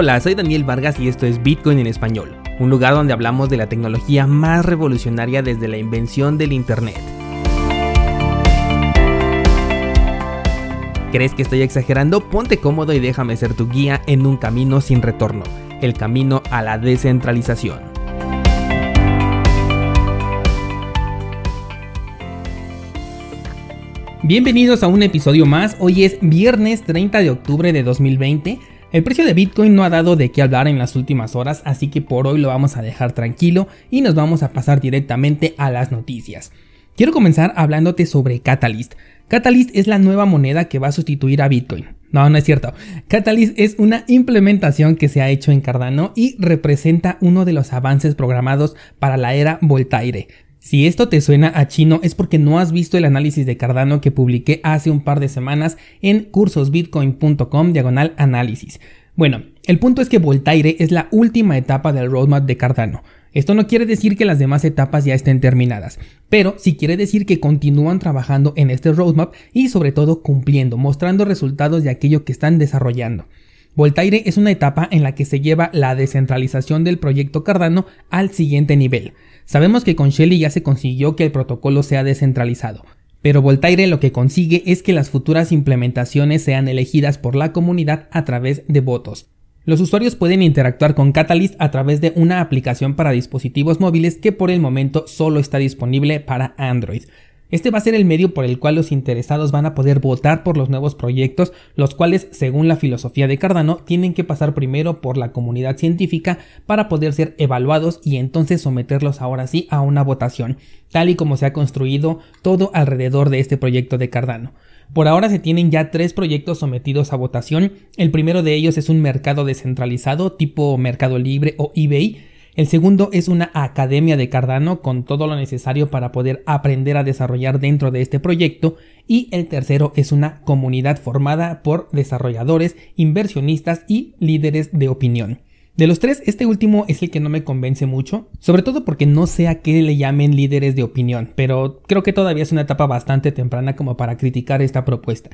Hola, soy Daniel Vargas y esto es Bitcoin en español, un lugar donde hablamos de la tecnología más revolucionaria desde la invención del Internet. ¿Crees que estoy exagerando? Ponte cómodo y déjame ser tu guía en un camino sin retorno, el camino a la descentralización. Bienvenidos a un episodio más, hoy es viernes 30 de octubre de 2020 el precio de Bitcoin no ha dado de qué hablar en las últimas horas, así que por hoy lo vamos a dejar tranquilo y nos vamos a pasar directamente a las noticias. Quiero comenzar hablándote sobre Catalyst. Catalyst es la nueva moneda que va a sustituir a Bitcoin. No, no es cierto. Catalyst es una implementación que se ha hecho en Cardano y representa uno de los avances programados para la era Voltaire. Si esto te suena a chino es porque no has visto el análisis de Cardano que publiqué hace un par de semanas en cursosbitcoin.com diagonal análisis. Bueno, el punto es que Voltaire es la última etapa del roadmap de Cardano. Esto no quiere decir que las demás etapas ya estén terminadas, pero sí quiere decir que continúan trabajando en este roadmap y sobre todo cumpliendo, mostrando resultados de aquello que están desarrollando. Voltaire es una etapa en la que se lleva la descentralización del proyecto Cardano al siguiente nivel. Sabemos que con Shelly ya se consiguió que el protocolo sea descentralizado, pero Voltaire lo que consigue es que las futuras implementaciones sean elegidas por la comunidad a través de votos. Los usuarios pueden interactuar con Catalyst a través de una aplicación para dispositivos móviles que por el momento solo está disponible para Android. Este va a ser el medio por el cual los interesados van a poder votar por los nuevos proyectos, los cuales, según la filosofía de Cardano, tienen que pasar primero por la comunidad científica para poder ser evaluados y entonces someterlos ahora sí a una votación, tal y como se ha construido todo alrededor de este proyecto de Cardano. Por ahora se tienen ya tres proyectos sometidos a votación. El primero de ellos es un mercado descentralizado tipo Mercado Libre o eBay el segundo es una academia de Cardano con todo lo necesario para poder aprender a desarrollar dentro de este proyecto. Y el tercero es una comunidad formada por desarrolladores, inversionistas y líderes de opinión. De los tres, este último es el que no me convence mucho, sobre todo porque no sé a qué le llamen líderes de opinión, pero creo que todavía es una etapa bastante temprana como para criticar esta propuesta.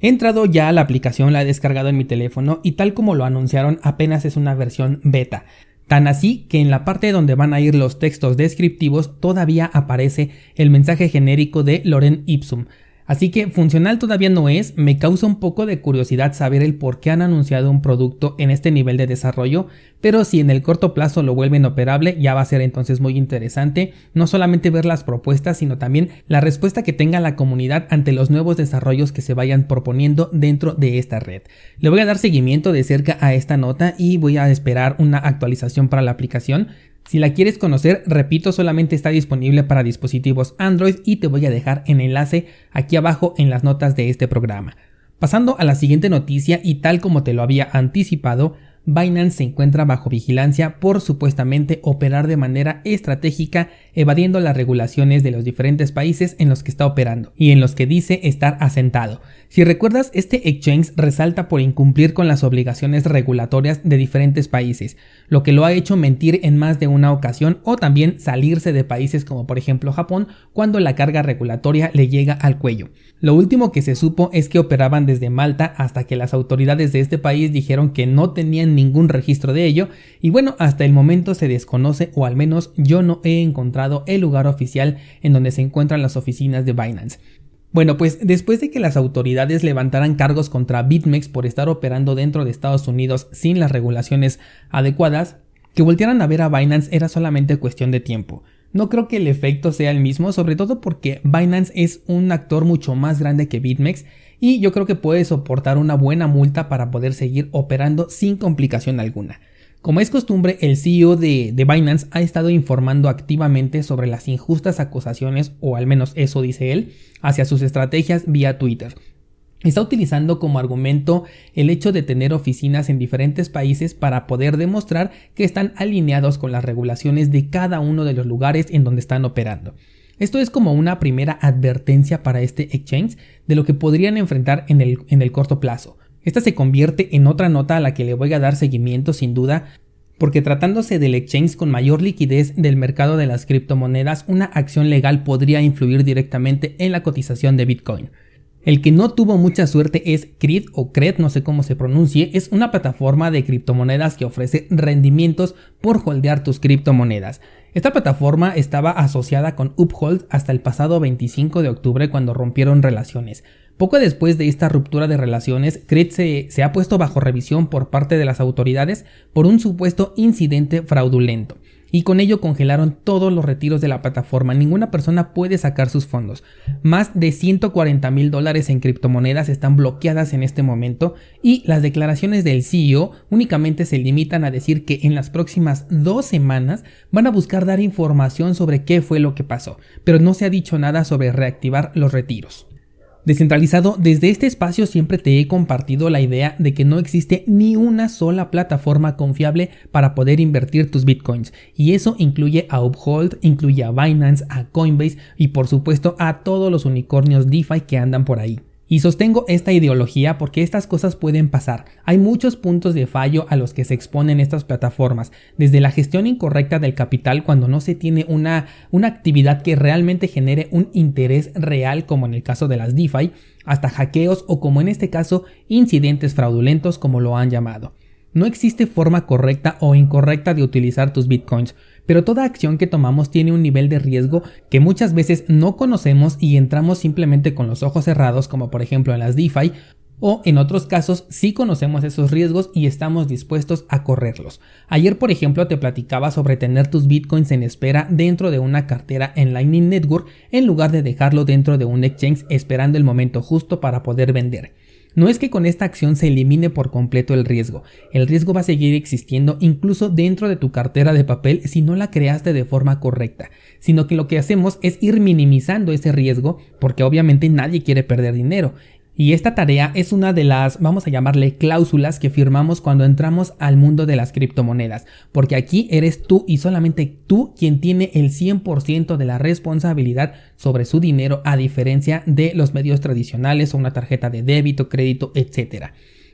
He entrado ya a la aplicación, la he descargado en mi teléfono y tal como lo anunciaron apenas es una versión beta. Tan así que en la parte donde van a ir los textos descriptivos todavía aparece el mensaje genérico de Loren Ipsum, Así que funcional todavía no es, me causa un poco de curiosidad saber el por qué han anunciado un producto en este nivel de desarrollo, pero si en el corto plazo lo vuelven operable ya va a ser entonces muy interesante no solamente ver las propuestas sino también la respuesta que tenga la comunidad ante los nuevos desarrollos que se vayan proponiendo dentro de esta red. Le voy a dar seguimiento de cerca a esta nota y voy a esperar una actualización para la aplicación si la quieres conocer, repito, solamente está disponible para dispositivos Android y te voy a dejar el enlace aquí abajo en las notas de este programa. Pasando a la siguiente noticia y tal como te lo había anticipado, Binance se encuentra bajo vigilancia por supuestamente operar de manera estratégica evadiendo las regulaciones de los diferentes países en los que está operando y en los que dice estar asentado. Si recuerdas, este exchange resalta por incumplir con las obligaciones regulatorias de diferentes países, lo que lo ha hecho mentir en más de una ocasión o también salirse de países como por ejemplo Japón cuando la carga regulatoria le llega al cuello. Lo último que se supo es que operaban desde Malta hasta que las autoridades de este país dijeron que no tenían ningún registro de ello y bueno, hasta el momento se desconoce o al menos yo no he encontrado el lugar oficial en donde se encuentran las oficinas de Binance. Bueno, pues después de que las autoridades levantaran cargos contra BitMEX por estar operando dentro de Estados Unidos sin las regulaciones adecuadas, que voltearan a ver a Binance era solamente cuestión de tiempo. No creo que el efecto sea el mismo, sobre todo porque Binance es un actor mucho más grande que BitMEX y yo creo que puede soportar una buena multa para poder seguir operando sin complicación alguna. Como es costumbre, el CEO de, de, Binance ha estado informando activamente sobre las injustas acusaciones, o al menos eso dice él, hacia sus estrategias vía Twitter. Está utilizando como argumento el hecho de tener oficinas en diferentes países para poder demostrar que están alineados con las regulaciones de cada uno de los lugares en donde están operando. Esto es como una primera advertencia para este exchange de lo que podrían enfrentar en el, en el corto plazo. Esta se convierte en otra nota a la que le voy a dar seguimiento sin duda porque tratándose del exchange con mayor liquidez del mercado de las criptomonedas, una acción legal podría influir directamente en la cotización de Bitcoin. El que no tuvo mucha suerte es Cred o Cred, no sé cómo se pronuncie, es una plataforma de criptomonedas que ofrece rendimientos por holdear tus criptomonedas. Esta plataforma estaba asociada con Uphold hasta el pasado 25 de octubre cuando rompieron relaciones. Poco después de esta ruptura de relaciones, Cred se, se, ha puesto bajo revisión por parte de las autoridades por un supuesto incidente fraudulento y con ello congelaron todos los retiros de la plataforma. Ninguna persona puede sacar sus fondos. Más de 140 mil dólares en criptomonedas están bloqueadas en este momento y las declaraciones del CEO únicamente se limitan a decir que en las próximas dos semanas van a buscar dar información sobre qué fue lo que pasó, pero no se ha dicho nada sobre reactivar los retiros. Descentralizado, desde este espacio siempre te he compartido la idea de que no existe ni una sola plataforma confiable para poder invertir tus bitcoins. Y eso incluye a Uphold, incluye a Binance, a Coinbase y por supuesto a todos los unicornios DeFi que andan por ahí. Y sostengo esta ideología porque estas cosas pueden pasar. Hay muchos puntos de fallo a los que se exponen estas plataformas, desde la gestión incorrecta del capital cuando no se tiene una, una actividad que realmente genere un interés real como en el caso de las DeFi, hasta hackeos o como en este caso incidentes fraudulentos como lo han llamado. No existe forma correcta o incorrecta de utilizar tus bitcoins, pero toda acción que tomamos tiene un nivel de riesgo que muchas veces no conocemos y entramos simplemente con los ojos cerrados, como por ejemplo en las DeFi, o en otros casos sí conocemos esos riesgos y estamos dispuestos a correrlos. Ayer por ejemplo te platicaba sobre tener tus bitcoins en espera dentro de una cartera en Lightning Network en lugar de dejarlo dentro de un exchange esperando el momento justo para poder vender. No es que con esta acción se elimine por completo el riesgo, el riesgo va a seguir existiendo incluso dentro de tu cartera de papel si no la creaste de forma correcta, sino que lo que hacemos es ir minimizando ese riesgo porque obviamente nadie quiere perder dinero y esta tarea es una de las, vamos a llamarle cláusulas que firmamos cuando entramos al mundo de las criptomonedas, porque aquí eres tú y solamente tú quien tiene el 100% de la responsabilidad sobre su dinero a diferencia de los medios tradicionales o una tarjeta de débito, crédito, etc.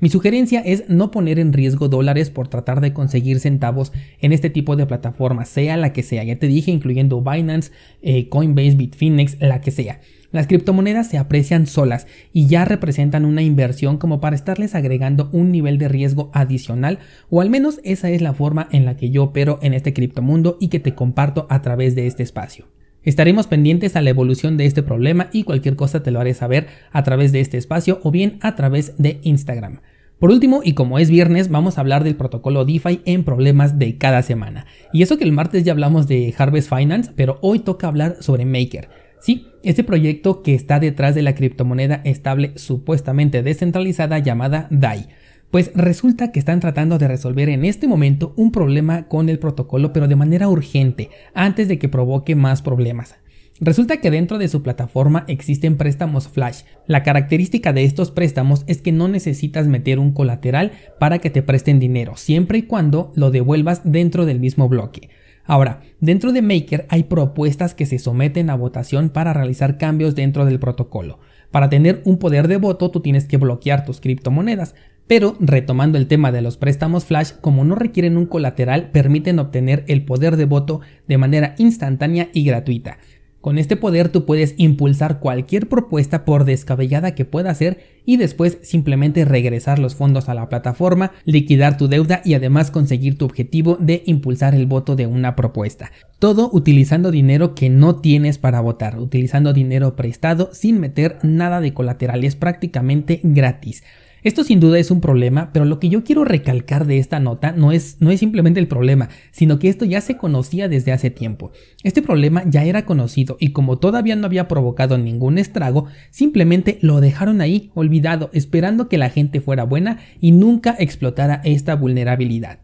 Mi sugerencia es no poner en riesgo dólares por tratar de conseguir centavos en este tipo de plataformas, sea la que sea. Ya te dije, incluyendo Binance, eh, Coinbase, Bitfinex, la que sea. Las criptomonedas se aprecian solas y ya representan una inversión como para estarles agregando un nivel de riesgo adicional o al menos esa es la forma en la que yo opero en este criptomundo y que te comparto a través de este espacio. Estaremos pendientes a la evolución de este problema y cualquier cosa te lo haré saber a través de este espacio o bien a través de Instagram. Por último, y como es viernes, vamos a hablar del protocolo DeFi en problemas de cada semana. Y eso que el martes ya hablamos de Harvest Finance, pero hoy toca hablar sobre Maker. Sí, este proyecto que está detrás de la criptomoneda estable supuestamente descentralizada llamada DAI. Pues resulta que están tratando de resolver en este momento un problema con el protocolo pero de manera urgente, antes de que provoque más problemas. Resulta que dentro de su plataforma existen préstamos flash. La característica de estos préstamos es que no necesitas meter un colateral para que te presten dinero, siempre y cuando lo devuelvas dentro del mismo bloque. Ahora, dentro de Maker hay propuestas que se someten a votación para realizar cambios dentro del protocolo. Para tener un poder de voto tú tienes que bloquear tus criptomonedas, pero retomando el tema de los préstamos flash, como no requieren un colateral, permiten obtener el poder de voto de manera instantánea y gratuita. Con este poder tú puedes impulsar cualquier propuesta por descabellada que pueda ser y después simplemente regresar los fondos a la plataforma, liquidar tu deuda y además conseguir tu objetivo de impulsar el voto de una propuesta. Todo utilizando dinero que no tienes para votar, utilizando dinero prestado sin meter nada de colateral, es prácticamente gratis. Esto sin duda es un problema, pero lo que yo quiero recalcar de esta nota no es, no es simplemente el problema, sino que esto ya se conocía desde hace tiempo. Este problema ya era conocido y como todavía no había provocado ningún estrago, simplemente lo dejaron ahí, olvidado, esperando que la gente fuera buena y nunca explotara esta vulnerabilidad.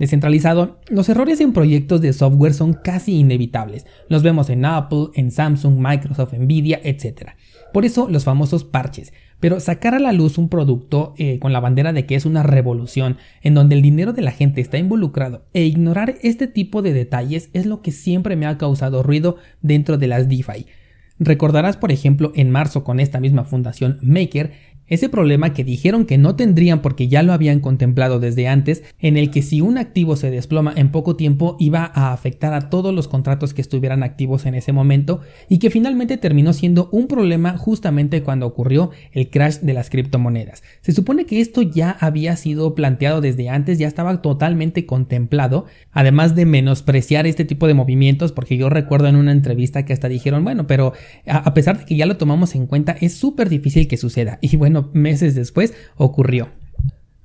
Descentralizado, los errores en proyectos de software son casi inevitables. Los vemos en Apple, en Samsung, Microsoft, Nvidia, etc. Por eso los famosos parches. Pero sacar a la luz un producto eh, con la bandera de que es una revolución, en donde el dinero de la gente está involucrado, e ignorar este tipo de detalles es lo que siempre me ha causado ruido dentro de las DeFi. Recordarás, por ejemplo, en marzo con esta misma fundación Maker, ese problema que dijeron que no tendrían porque ya lo habían contemplado desde antes, en el que si un activo se desploma en poco tiempo iba a afectar a todos los contratos que estuvieran activos en ese momento y que finalmente terminó siendo un problema justamente cuando ocurrió el crash de las criptomonedas. Se supone que esto ya había sido planteado desde antes, ya estaba totalmente contemplado, además de menospreciar este tipo de movimientos, porque yo recuerdo en una entrevista que hasta dijeron, bueno, pero a pesar de que ya lo tomamos en cuenta, es súper difícil que suceda. Y bueno, meses después ocurrió.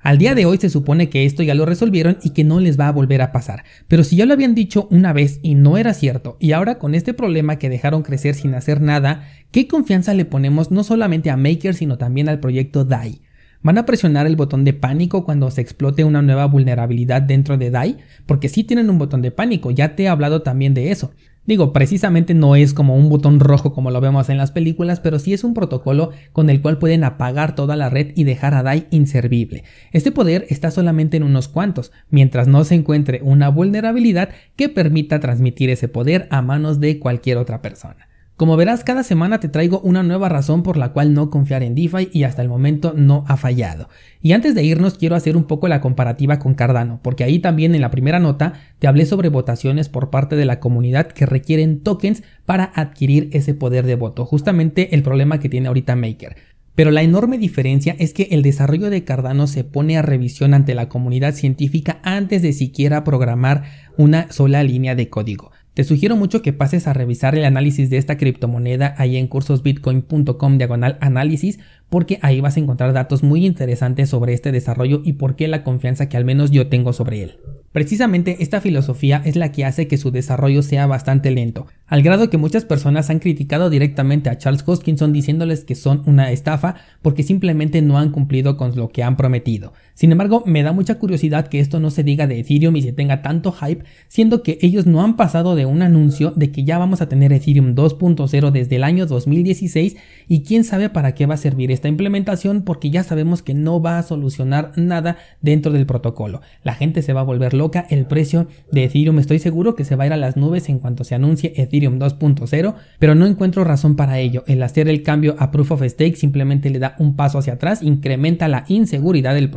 Al día de hoy se supone que esto ya lo resolvieron y que no les va a volver a pasar. Pero si ya lo habían dicho una vez y no era cierto, y ahora con este problema que dejaron crecer sin hacer nada, ¿qué confianza le ponemos no solamente a Maker sino también al proyecto DAI? ¿Van a presionar el botón de pánico cuando se explote una nueva vulnerabilidad dentro de DAI? Porque sí tienen un botón de pánico, ya te he hablado también de eso. Digo, precisamente no es como un botón rojo como lo vemos en las películas, pero sí es un protocolo con el cual pueden apagar toda la red y dejar a DAI inservible. Este poder está solamente en unos cuantos, mientras no se encuentre una vulnerabilidad que permita transmitir ese poder a manos de cualquier otra persona. Como verás, cada semana te traigo una nueva razón por la cual no confiar en DeFi y hasta el momento no ha fallado. Y antes de irnos quiero hacer un poco la comparativa con Cardano, porque ahí también en la primera nota te hablé sobre votaciones por parte de la comunidad que requieren tokens para adquirir ese poder de voto, justamente el problema que tiene ahorita Maker. Pero la enorme diferencia es que el desarrollo de Cardano se pone a revisión ante la comunidad científica antes de siquiera programar una sola línea de código. Te sugiero mucho que pases a revisar el análisis de esta criptomoneda ahí en cursosbitcoin.com diagonal análisis porque ahí vas a encontrar datos muy interesantes sobre este desarrollo y por qué la confianza que al menos yo tengo sobre él. Precisamente esta filosofía es la que hace que su desarrollo sea bastante lento, al grado que muchas personas han criticado directamente a Charles Hoskinson diciéndoles que son una estafa porque simplemente no han cumplido con lo que han prometido. Sin embargo, me da mucha curiosidad que esto no se diga de Ethereum y se tenga tanto hype, siendo que ellos no han pasado de un anuncio de que ya vamos a tener Ethereum 2.0 desde el año 2016 y quién sabe para qué va a servir esta implementación porque ya sabemos que no va a solucionar nada dentro del protocolo. La gente se va a volver loca, el precio de Ethereum estoy seguro que se va a ir a las nubes en cuanto se anuncie Ethereum 2.0, pero no encuentro razón para ello. El hacer el cambio a Proof of Stake simplemente le da un paso hacia atrás, incrementa la inseguridad del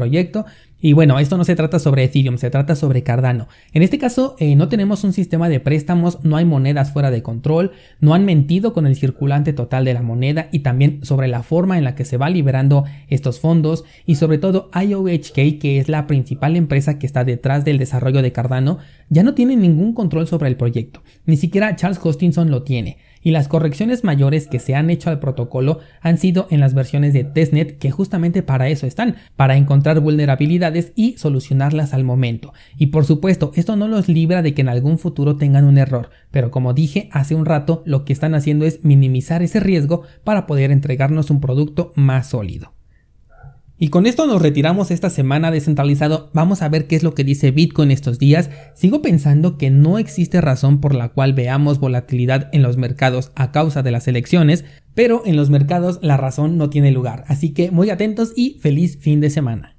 y bueno, esto no se trata sobre Ethereum, se trata sobre Cardano. En este caso, eh, no tenemos un sistema de préstamos, no hay monedas fuera de control, no han mentido con el circulante total de la moneda y también sobre la forma en la que se va liberando estos fondos y sobre todo IOHK, que es la principal empresa que está detrás del desarrollo de Cardano, ya no tiene ningún control sobre el proyecto. Ni siquiera Charles Hostinson lo tiene y las correcciones mayores que se han hecho al protocolo han sido en las versiones de testnet que justamente para eso están, para encontrar vulnerabilidades y solucionarlas al momento. Y por supuesto, esto no los libra de que en algún futuro tengan un error, pero como dije hace un rato, lo que están haciendo es minimizar ese riesgo para poder entregarnos un producto más sólido. Y con esto nos retiramos esta semana descentralizado. Vamos a ver qué es lo que dice Bitcoin estos días. Sigo pensando que no existe razón por la cual veamos volatilidad en los mercados a causa de las elecciones, pero en los mercados la razón no tiene lugar. Así que muy atentos y feliz fin de semana.